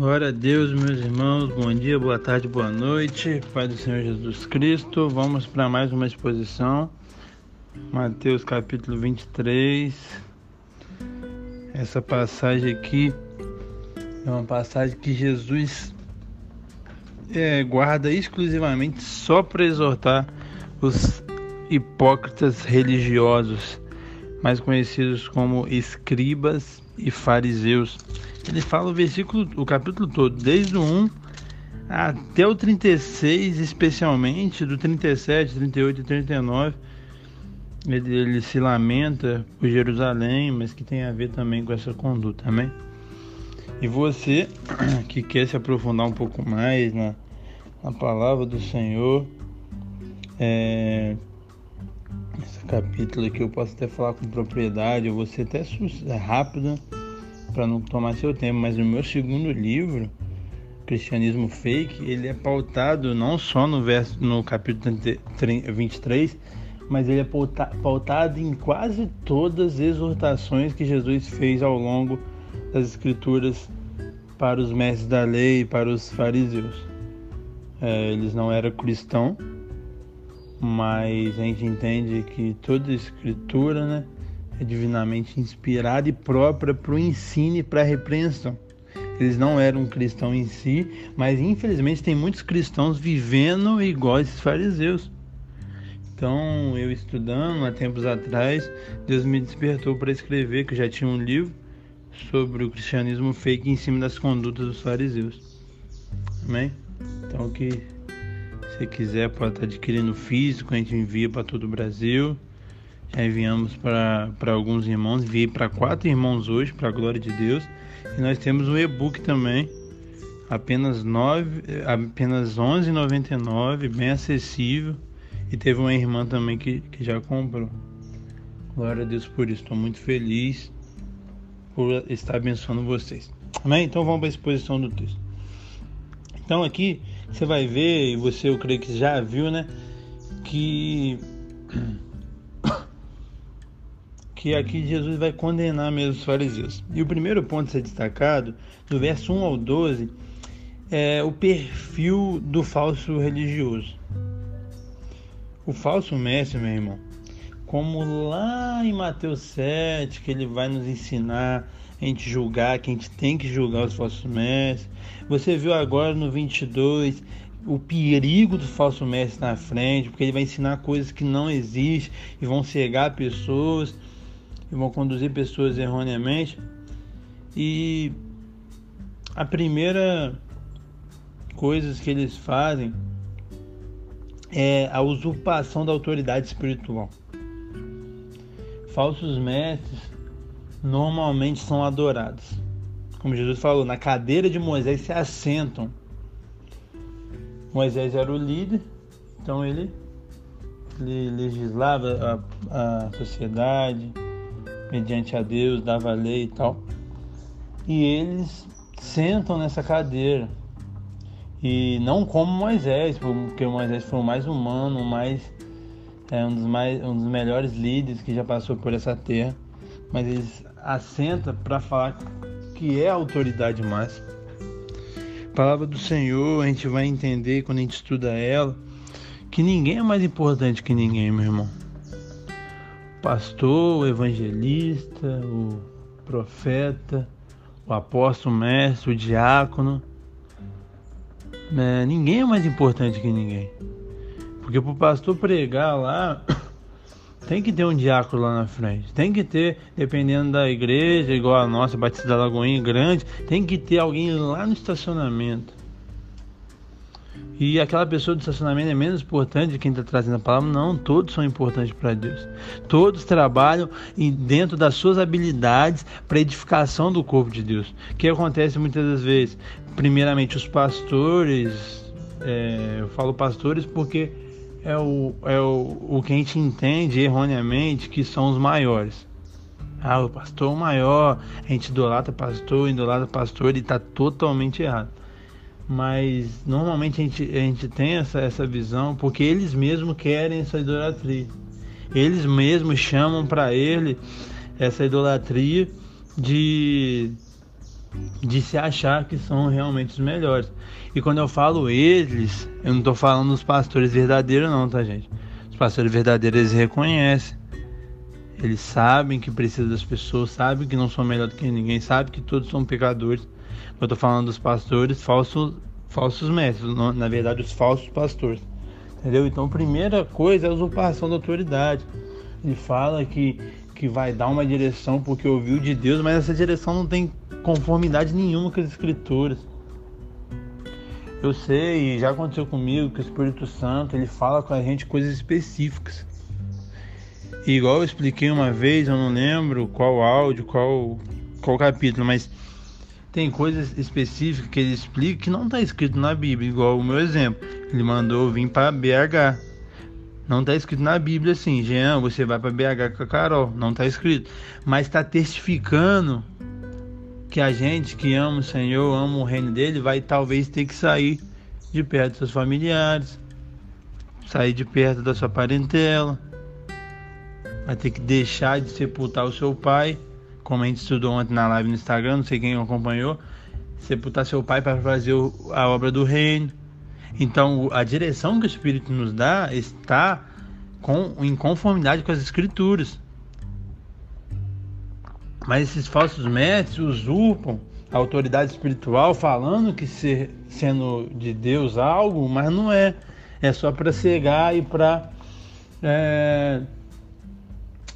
Glória a Deus, meus irmãos. Bom dia, boa tarde, boa noite. Pai do Senhor Jesus Cristo. Vamos para mais uma exposição. Mateus capítulo 23. Essa passagem aqui é uma passagem que Jesus é, guarda exclusivamente só para exortar os hipócritas religiosos, mais conhecidos como escribas e fariseus ele fala o versículo, o capítulo todo, desde o 1 até o 36, especialmente, do 37, 38 e 39. Ele, ele se lamenta por Jerusalém, mas que tem a ver também com essa conduta, amém? E você que quer se aprofundar um pouco mais na, na palavra do Senhor, é, esse capítulo aqui eu posso até falar com propriedade, eu vou ser até rápido para não tomar seu tempo, mas o meu segundo livro, Cristianismo Fake, ele é pautado não só no verso no capítulo 23, mas ele é pautado em quase todas as exortações que Jesus fez ao longo das escrituras para os mestres da lei e para os fariseus. É, eles não eram cristãos, mas a gente entende que toda escritura, né, é divinamente inspirada e própria para o ensino e para a repreensão. Eles não eram cristãos em si, mas infelizmente tem muitos cristãos vivendo igual esses fariseus. Então, eu estudando há tempos atrás, Deus me despertou para escrever, que já tinha um livro sobre o cristianismo fake em cima das condutas dos fariseus. Amém? Então, que se quiser, pode estar adquirindo físico, a gente envia para todo o Brasil. Enviamos para alguns irmãos, enviei para quatro irmãos hoje, para a glória de Deus. E nós temos um e-book também, apenas apenas 11,99, bem acessível. E teve uma irmã também que, que já comprou. Glória a Deus por isso. Estou muito feliz por estar abençoando vocês. Amém? Então vamos para a exposição do texto. Então aqui você vai ver, e você eu creio que já viu, né? Que que aqui Jesus vai condenar mesmo os fariseus. E o primeiro ponto a ser destacado, do verso 1 ao 12, é o perfil do falso religioso. O falso mestre, meu irmão, como lá em Mateus 7, que ele vai nos ensinar a gente julgar, que a gente tem que julgar os falsos mestres. Você viu agora no 22 o perigo do falso mestre na frente, porque ele vai ensinar coisas que não existem e vão cegar pessoas e vão conduzir pessoas erroneamente. E a primeira coisa que eles fazem é a usurpação da autoridade espiritual. Falsos mestres normalmente são adorados. Como Jesus falou, na cadeira de Moisés se assentam. Moisés era o líder, então ele, ele legislava a, a sociedade, mediante a Deus, dava lei e tal. E eles sentam nessa cadeira. E não como Moisés, porque Moisés foi o mais humano, mais, é, um, dos mais, um dos melhores líderes que já passou por essa terra. Mas eles assentam para falar que é a autoridade máxima. A palavra do Senhor, a gente vai entender quando a gente estuda ela, que ninguém é mais importante que ninguém, meu irmão pastor, o evangelista, o profeta, o apóstolo, o mestre, o diácono. É, ninguém é mais importante que ninguém. Porque para o pastor pregar lá, tem que ter um diácono lá na frente. Tem que ter, dependendo da igreja, igual a nossa, Batista da Lagoinha grande, tem que ter alguém lá no estacionamento. E aquela pessoa do estacionamento é menos importante de quem está trazendo a palavra? Não, todos são importantes para Deus. Todos trabalham dentro das suas habilidades para edificação do corpo de Deus. O que acontece muitas das vezes? Primeiramente, os pastores, é, eu falo pastores porque é, o, é o, o que a gente entende erroneamente que são os maiores. Ah, o pastor maior, a gente idolatra pastor, idolatra pastor e está totalmente errado mas normalmente a gente, a gente tem essa, essa visão porque eles mesmos querem essa idolatria. Eles mesmos chamam para ele essa idolatria de de se achar que são realmente os melhores. E quando eu falo eles, eu não estou falando dos pastores verdadeiros, não, tá, gente? Os pastores verdadeiros eles reconhecem. Eles sabem que precisa das pessoas, sabem que não são melhor do que ninguém, sabem que todos são pecadores. Eu estou falando dos pastores falsos, falsos mestres, na verdade, os falsos pastores. Entendeu? Então, primeira coisa é a usurpação da autoridade. Ele fala que, que vai dar uma direção porque ouviu de Deus, mas essa direção não tem conformidade nenhuma com as escrituras. Eu sei, já aconteceu comigo, que o Espírito Santo ele fala com a gente coisas específicas. E igual eu expliquei uma vez, eu não lembro qual áudio, qual, qual capítulo, mas tem coisas específicas que ele explica que não está escrito na Bíblia, igual o meu exemplo. Ele mandou vir para BH. Não está escrito na Bíblia assim, Jean, você vai para BH com a Carol. Não está escrito. Mas está testificando que a gente que ama o Senhor, ama o reino dele, vai talvez ter que sair de perto dos seus familiares, sair de perto da sua parentela, vai ter que deixar de sepultar o seu pai, como a gente estudou ontem na live no Instagram, não sei quem acompanhou, sepultar seu pai para fazer a obra do reino. Então, a direção que o Espírito nos dá está com, em conformidade com as Escrituras. Mas esses falsos mestres usurpam a autoridade espiritual falando que ser, sendo de Deus algo, mas não é. É só para cegar e para é,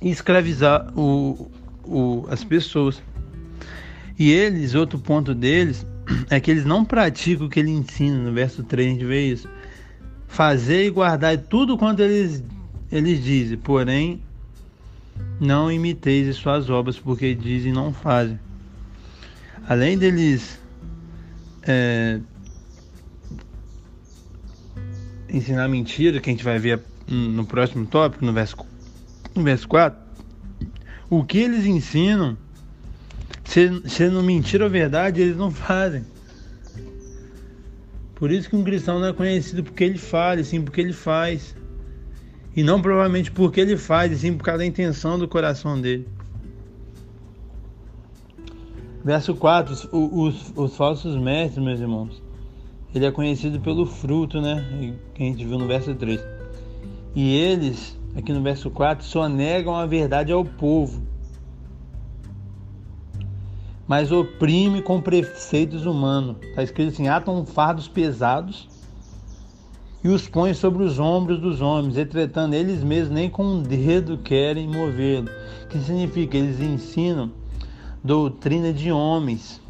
escravizar o, o, as pessoas. E eles, outro ponto deles, é que eles não praticam o que ele ensina. No verso 3 a gente vê isso. Fazer e guardar tudo quanto eles, eles dizem, porém não imiteis suas obras, porque dizem não fazem. Além deles é, ensinar mentira, que a gente vai ver no próximo tópico, no verso, no verso 4, o que eles ensinam, sendo mentira ou verdade, eles não fazem. Por isso que um cristão não é conhecido porque ele fala, sim porque ele faz. E não provavelmente porque ele faz, e sim por causa da intenção do coração dele. Verso 4, os, os, os falsos mestres, meus irmãos. Ele é conhecido pelo fruto, né? Que a gente viu no verso 3. E eles, aqui no verso 4, só negam a verdade ao povo, mas oprime com preceitos humanos. Está escrito assim: atam fardos pesados e os põe sobre os ombros dos homens, entretanto eles mesmos nem com um dedo querem movê-lo. Que significa? Eles ensinam doutrina de homens.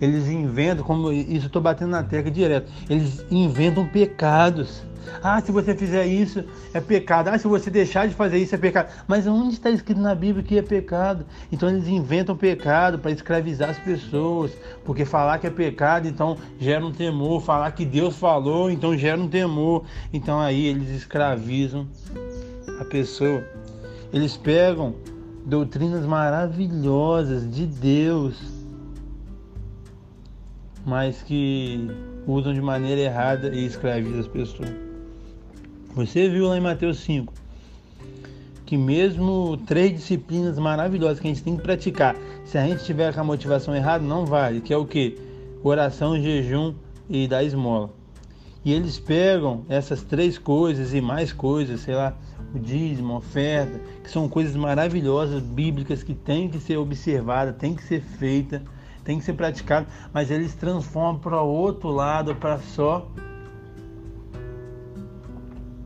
Eles inventam, como isso estou batendo na tecla direto, eles inventam pecados. Ah, se você fizer isso é pecado. Ah, se você deixar de fazer isso é pecado. Mas onde está escrito na Bíblia que é pecado? Então eles inventam pecado para escravizar as pessoas. Porque falar que é pecado, então gera um temor. Falar que Deus falou, então gera um temor. Então aí eles escravizam a pessoa. Eles pegam doutrinas maravilhosas de Deus, mas que usam de maneira errada e escravizam as pessoas. Você viu lá em Mateus 5 que mesmo três disciplinas maravilhosas que a gente tem que praticar, se a gente tiver com a motivação errada, não vale, que é o que? Oração, jejum e dar esmola. E eles pegam essas três coisas e mais coisas, sei lá, o dízimo, a oferta, que são coisas maravilhosas, bíblicas, que tem que ser observada, tem que ser feita, tem que ser praticada, mas eles transformam para outro lado, para só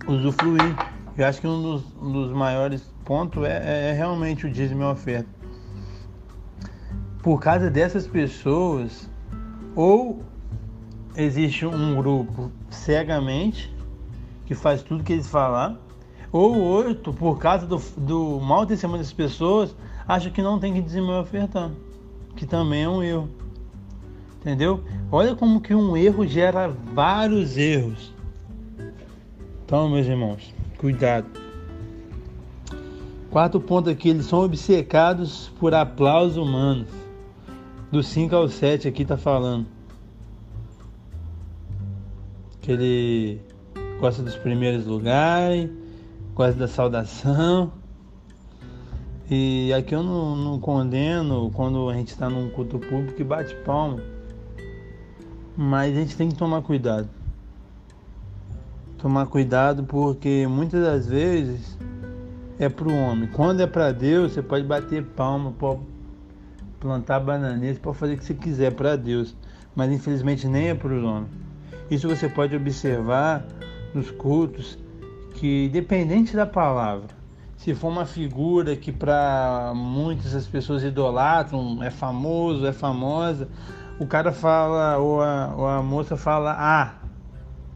usufruir. Eu acho que um dos, um dos maiores pontos é, é, é realmente o dízimo e oferta. Por causa dessas pessoas, ou existe um grupo cegamente que faz tudo que eles falar, ou outro, por causa do, do mau testemunho das pessoas, acha que não tem que dizimar e ofertar, que também é um erro. Entendeu? Olha como que um erro gera vários erros. Então, meus irmãos, cuidado. Quarto ponto aqui, eles são obcecados por aplausos humanos. Do 5 ao 7 aqui tá falando. Que ele gosta dos primeiros lugares, gosta da saudação. E aqui eu não, não condeno quando a gente está num culto público e bate palma. Mas a gente tem que tomar cuidado. Tomar cuidado porque muitas das vezes é para o homem. Quando é para Deus, você pode bater palma, pode plantar bananeira, pode fazer o que você quiser para Deus. Mas infelizmente nem é para os homens. Isso você pode observar nos cultos que, dependente da palavra, se for uma figura que para muitas as pessoas idolatram, é famoso, é famosa, o cara fala, ou a, ou a moça fala, ah,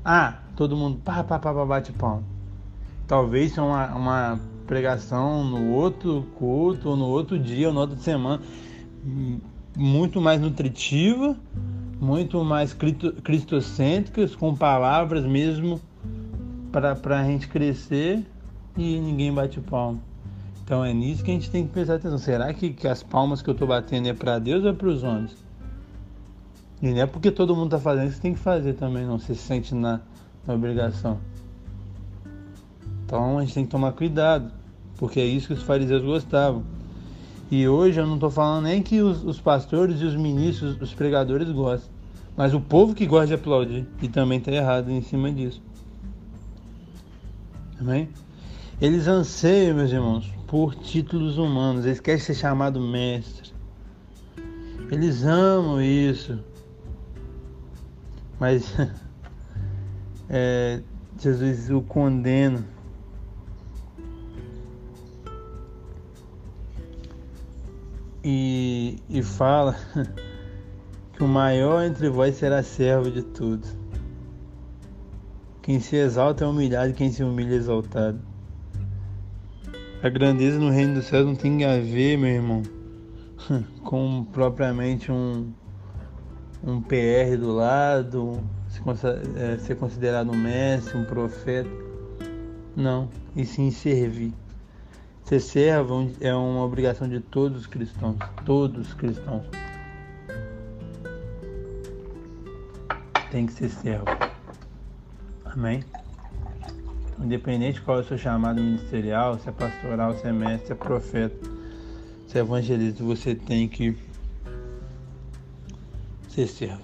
ah, todo mundo pá, pá, pá, pá bate palma. Talvez seja uma, uma pregação no outro culto, ou no outro dia, ou na outra semana, muito mais nutritiva, muito mais cristocêntricas, com palavras mesmo para a gente crescer e ninguém bate palma. Então é nisso que a gente tem que prestar atenção. Será que, que as palmas que eu estou batendo é para Deus ou é para os homens? E não é porque todo mundo está fazendo que você tem que fazer também, não. Você se sente na, na obrigação. Então a gente tem que tomar cuidado, porque é isso que os fariseus gostavam. E hoje eu não estou falando nem que os, os, pastores e os ministros, os pregadores gostam, mas o povo que gosta de aplaudir e também está errado em cima disso. Amém? Eles anseiam, meus irmãos, por títulos humanos, eles querem ser chamados mestre. Eles amam isso. Mas é, Jesus o condena. E, e fala que o maior entre vós será servo de tudo. Quem se exalta é humilhado, quem se humilha é exaltado. A grandeza no reino dos céus não tem a ver, meu irmão, com propriamente um, um PR do lado, é, ser considerado um mestre, um profeta. Não, e sim servir. Ser servo é uma obrigação de todos os cristãos, todos os cristãos. Tem que ser servo. Amém? Independente qual é o seu chamado ministerial, se é pastoral, se é mestre, se é profeta, se é evangelista, você tem que ser servo.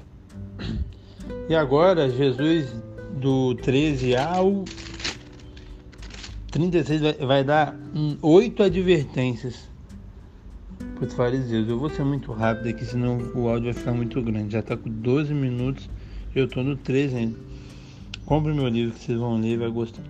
E agora, Jesus, do 13 ao 36, vai, vai dar oito advertências para os fariseus. Eu vou ser muito rápido aqui, senão o áudio vai ficar muito grande. Já está com 12 minutos, eu estou no 13 ainda. Compre meu livro que vocês vão ler e vai gostar.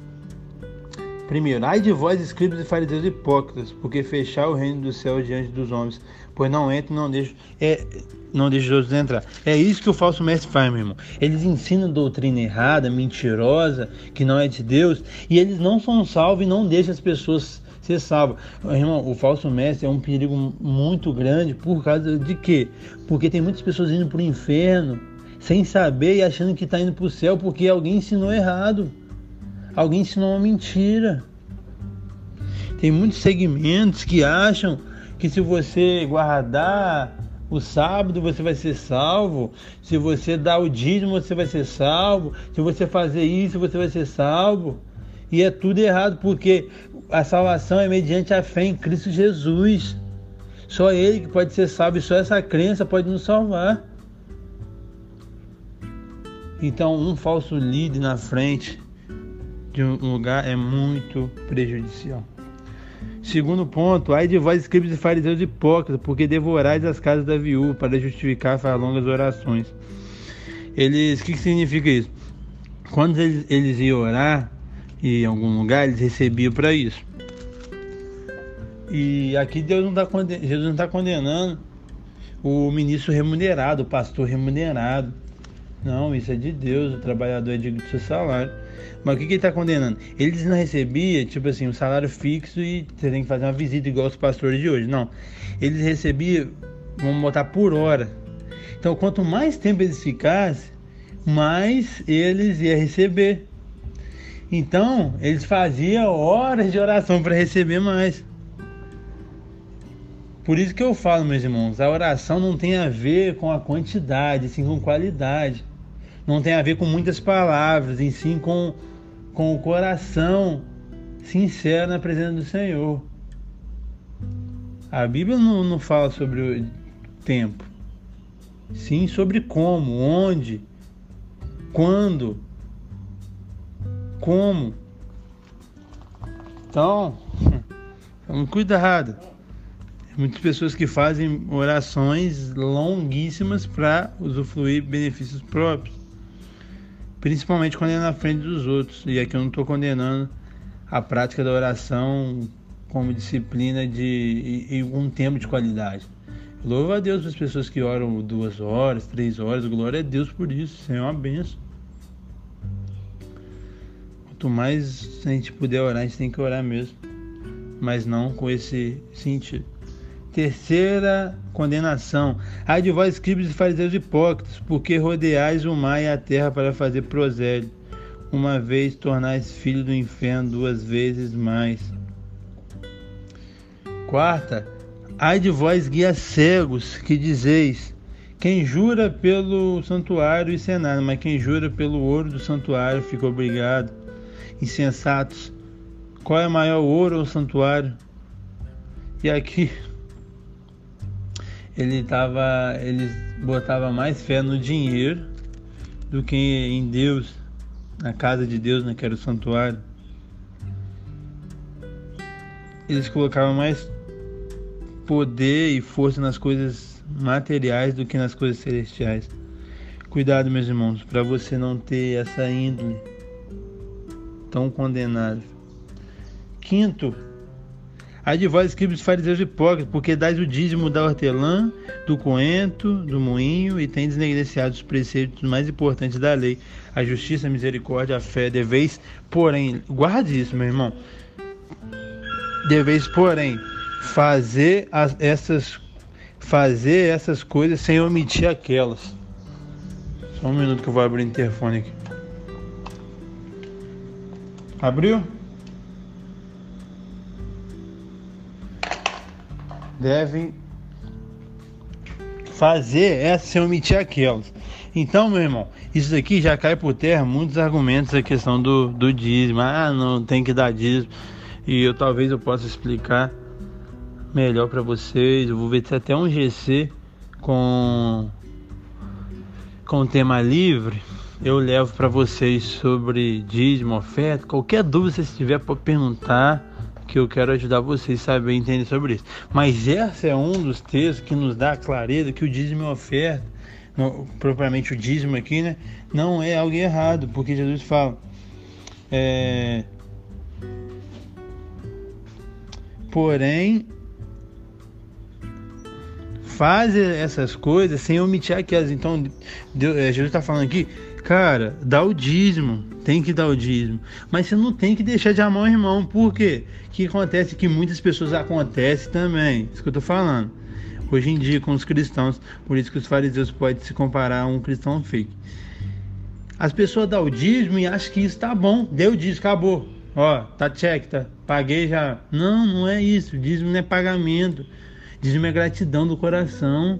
Primeiro, ai de vós, escribas e fariseus hipócritas, porque fechar o reino do céu diante dos homens, pois não entra, não deixa, é, não deixa os outros entrar. É isso que o falso mestre faz, meu irmão. Eles ensinam doutrina errada, mentirosa, que não é de Deus, e eles não são salvos e não deixam as pessoas ser salvas. Irmão, o falso mestre é um perigo muito grande por causa de quê? Porque tem muitas pessoas indo para o inferno sem saber e achando que está indo para o céu porque alguém ensinou errado. Alguém ensinou uma mentira. Tem muitos segmentos que acham que se você guardar o sábado você vai ser salvo, se você dar o dízimo você vai ser salvo, se você fazer isso você vai ser salvo. E é tudo errado porque a salvação é mediante a fé em Cristo Jesus. Só Ele que pode ser salvo e só essa crença pode nos salvar. Então, um falso líder na frente de um lugar é muito prejudicial. Segundo ponto, ai de vós, escribas e fariseus hipócritas, porque devorais as casas da viúva para justificar as longas orações. Eles, o que, que significa isso? Quando eles, eles iam orar em algum lugar, eles recebiam para isso. E aqui Deus não tá Jesus não está condenando o ministro remunerado, o pastor remunerado. Não, isso é de Deus, o trabalhador é digno do seu salário. Mas o que, que ele está condenando? Eles não recebiam, tipo assim, um salário fixo e você tem que fazer uma visita igual os pastores de hoje. Não. Eles recebiam, vamos botar por hora. Então, quanto mais tempo eles ficassem, mais eles iam receber. Então, eles faziam horas de oração para receber mais. Por isso que eu falo, meus irmãos, a oração não tem a ver com a quantidade, sim com qualidade não tem a ver com muitas palavras, em sim com, com o coração sincero na presença do Senhor. A Bíblia não, não fala sobre o tempo, sim sobre como, onde, quando, como. Então, cuidado. Muitas pessoas que fazem orações longuíssimas para usufruir benefícios próprios, principalmente quando é na frente dos outros. E aqui eu não estou condenando a prática da oração como disciplina de e, e um tempo de qualidade. Louva a Deus para as pessoas que oram duas horas, três horas. Glória a Deus por isso. Isso é uma benção. Quanto mais a gente puder orar, a gente tem que orar mesmo. Mas não com esse sentido. Terceira condenação. Ai de vós, escribas e fariseus hipócritas, porque rodeais o mar e a terra para fazer prosélio. Uma vez tornais filho do inferno, duas vezes mais. Quarta. Ai de vós, guias cegos, que dizeis: quem jura pelo santuário, é nada, mas quem jura pelo ouro do santuário fica obrigado. Insensatos, qual é maior, ouro ou santuário? E aqui ele tava, ele botava mais fé no dinheiro do que em Deus, na casa de Deus, né, que era o santuário. Eles colocavam mais poder e força nas coisas materiais do que nas coisas celestiais. Cuidado, meus irmãos, para você não ter essa índole tão condenada. Quinto, Ai de vós, escribas fariseus hipócritas, porque dais o dízimo da hortelã, do coentro, do moinho, e tendes negligenciado os preceitos mais importantes da lei, a justiça, a misericórdia, a fé. Deveis, porém, guarde isso, meu irmão. Deveis, porém, fazer as, essas fazer essas coisas sem omitir aquelas. Só um minuto que eu vou abrir o interfone aqui. Abriu? Devem fazer essa sem omitir aquelas. Então, meu irmão, isso aqui já cai por terra muitos argumentos a questão do, do dízimo. Ah, não tem que dar dízimo. E eu talvez eu possa explicar melhor para vocês. Eu vou ver se até um GC com com tema livre eu levo para vocês sobre dízimo, oferta. Qualquer dúvida que tiver para perguntar, que eu quero ajudar vocês a saber entender sobre isso. Mas esse é um dos textos que nos dá a clareza que o dízimo é oferta, propriamente o dízimo aqui, né? Não é algo errado, porque Jesus fala. É, porém, faz essas coisas sem omitir aquelas. Então, Deus, é, Jesus está falando aqui, cara, dá o dízimo, tem que dar o dízimo. Mas você não tem que deixar de amar o irmão. Por quê? Que acontece que muitas pessoas acontece também. Isso que eu tô falando. Hoje em dia com os cristãos, por isso que os fariseus podem se comparar a um cristão fake. As pessoas dão o dízimo e acham que isso tá bom. Deu o dízimo, acabou. Ó, tá check, tá? Paguei já. Não, não é isso. O dízimo não é pagamento. Dízimo é gratidão do coração.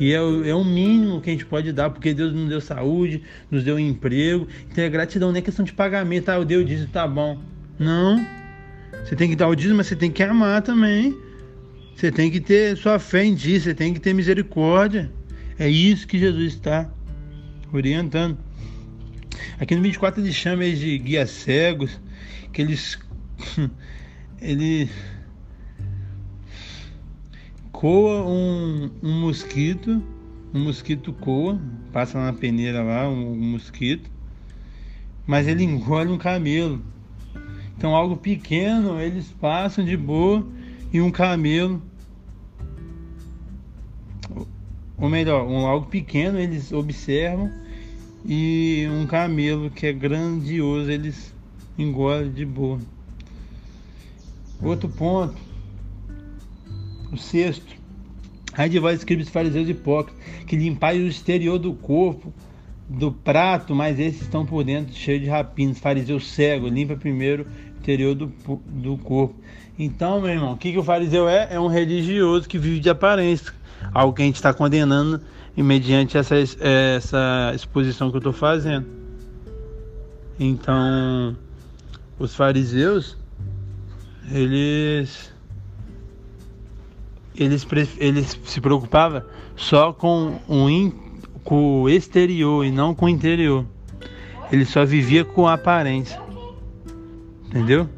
E é é o mínimo que a gente pode dar, porque Deus nos deu saúde, nos deu emprego. Então é gratidão, não é questão de pagamento. Ah, eu dei o dízimo, tá bom. Não. Você tem que dar o dízimo, mas você tem que amar também. Você tem que ter sua fé em Deus, você tem que ter misericórdia. É isso que Jesus está orientando. Aqui no 24 ele chama eles de guias cegos, que eles. ele coa um, um mosquito, um mosquito coa, passa na peneira lá, um, um mosquito, mas ele engole um camelo. Então algo pequeno eles passam de boa e um camelo, ou melhor, um algo pequeno eles observam e um camelo que é grandioso eles engolem de boa. Outro ponto o sexto, ai de vós, escribes fariseus hipócritas, que limpais o exterior do corpo, do prato, mas esses estão por dentro cheios de rapinas. Fariseu cego, limpa primeiro o interior do, do corpo. Então, meu irmão, o que, que o fariseu é? É um religioso que vive de aparência. Algo que a gente está condenando mediante essa, essa exposição que eu estou fazendo. Então, os fariseus, eles eles, eles se preocupavam só com o, in, com o exterior e não com o interior. Ele só vivia com a aparência. Entendeu?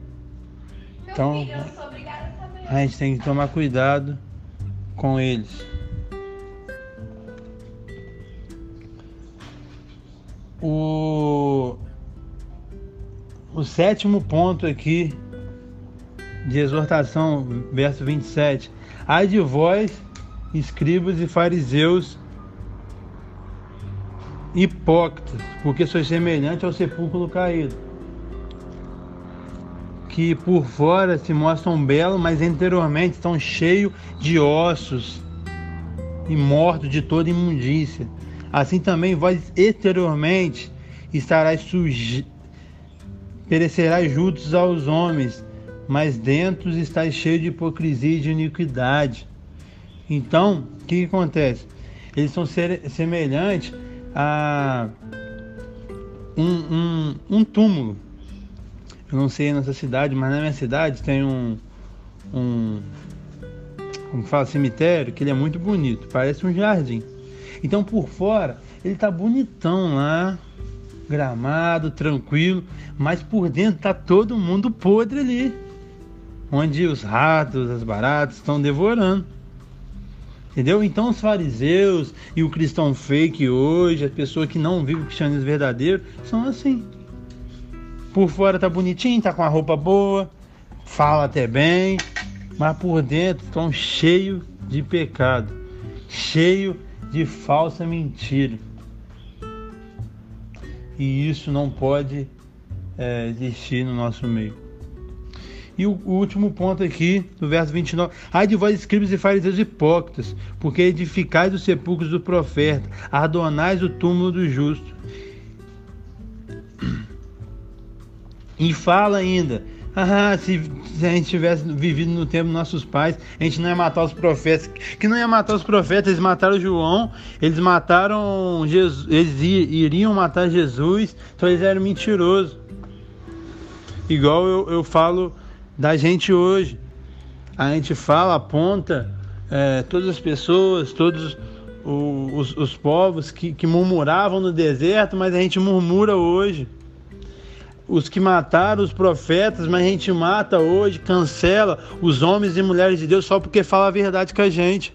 Então a gente tem que tomar cuidado com eles. O, o sétimo ponto aqui de exortação, verso 27. Ai de vós, escribas e fariseus, hipócritas, porque sois semelhante ao sepulcro caído, que por fora se mostram belos, mas interiormente estão cheios de ossos e mortos de toda imundícia. Assim também vós exteriormente estarás suje... perecerás juntos aos homens, mas dentro está cheio de hipocrisia e de iniquidade. Então, o que, que acontece? Eles são semelhantes a um, um, um, túmulo. Eu não sei nessa cidade, mas na minha cidade tem um, um como fala, cemitério, que ele é muito bonito, parece um jardim. Então por fora ele tá bonitão lá, gramado, tranquilo, mas por dentro tá todo mundo podre ali onde os ratos, as baratas estão devorando. Entendeu? Então os fariseus e o cristão fake hoje, as pessoas que não vivem o cristianismo verdadeiro, são assim. Por fora tá bonitinho, tá com a roupa boa, fala até bem, mas por dentro estão cheio de pecado, cheio de falsa mentira. E isso não pode é, existir no nosso meio. E o, o, último ponto aqui, do verso 29. Ai de vós, escribas e fariseus hipócritas, porque edificais os sepulcros do profeta, adornais o túmulo do justo. E fala ainda, ah, se, se, a gente tivesse vivido no tempo dos nossos pais, a gente não ia matar os profetas. Que não ia matar os profetas, eles mataram João, eles mataram Jesus, eles iriam matar Jesus, então eles eram mentirosos. Igual eu, eu falo da gente hoje. A gente fala, aponta é, todas as pessoas, todos os, os povos que, que murmuravam no deserto, mas a gente murmura hoje. Os que mataram os profetas, mas a gente mata hoje, cancela os homens e mulheres de Deus só porque fala a verdade com a gente.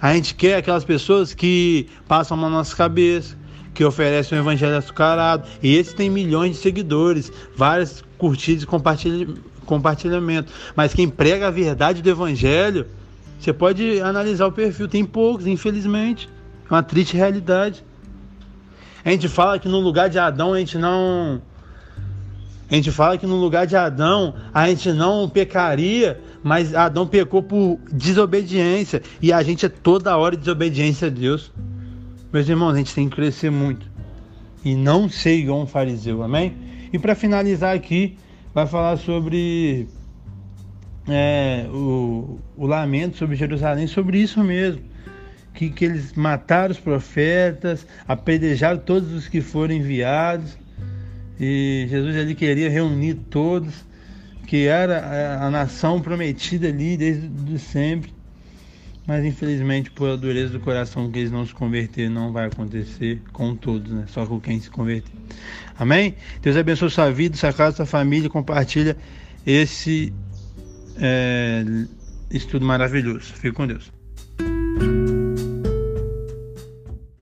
A gente quer aquelas pessoas que passam na nossa cabeça, que oferecem um evangelho açucarado. E esse tem milhões de seguidores, várias curtidas e compartilhamento. Mas quem prega a verdade do evangelho, você pode analisar o perfil. Tem poucos, infelizmente. É uma triste realidade. A gente fala que no lugar de Adão a gente não. A gente fala que no lugar de Adão a gente não pecaria, mas Adão pecou por desobediência. E a gente é toda hora desobediência a Deus. Meus irmãos, a gente tem que crescer muito. E não ser igual um fariseu, amém? E para finalizar aqui, vai falar sobre é, o, o, lamento sobre Jerusalém, sobre isso mesmo. Que, que eles mataram os profetas, apedrejaram todos os que foram enviados. E Jesus ele queria reunir todos, que era a, a nação prometida ali desde sempre. Mas infelizmente, por a dureza do coração que eles não se converter, não vai acontecer com todos, né? Só com quem se converter. Amém? Deus abençoe sua vida, sua casa, sua família. Compartilha esse é, estudo maravilhoso. Fique com Deus.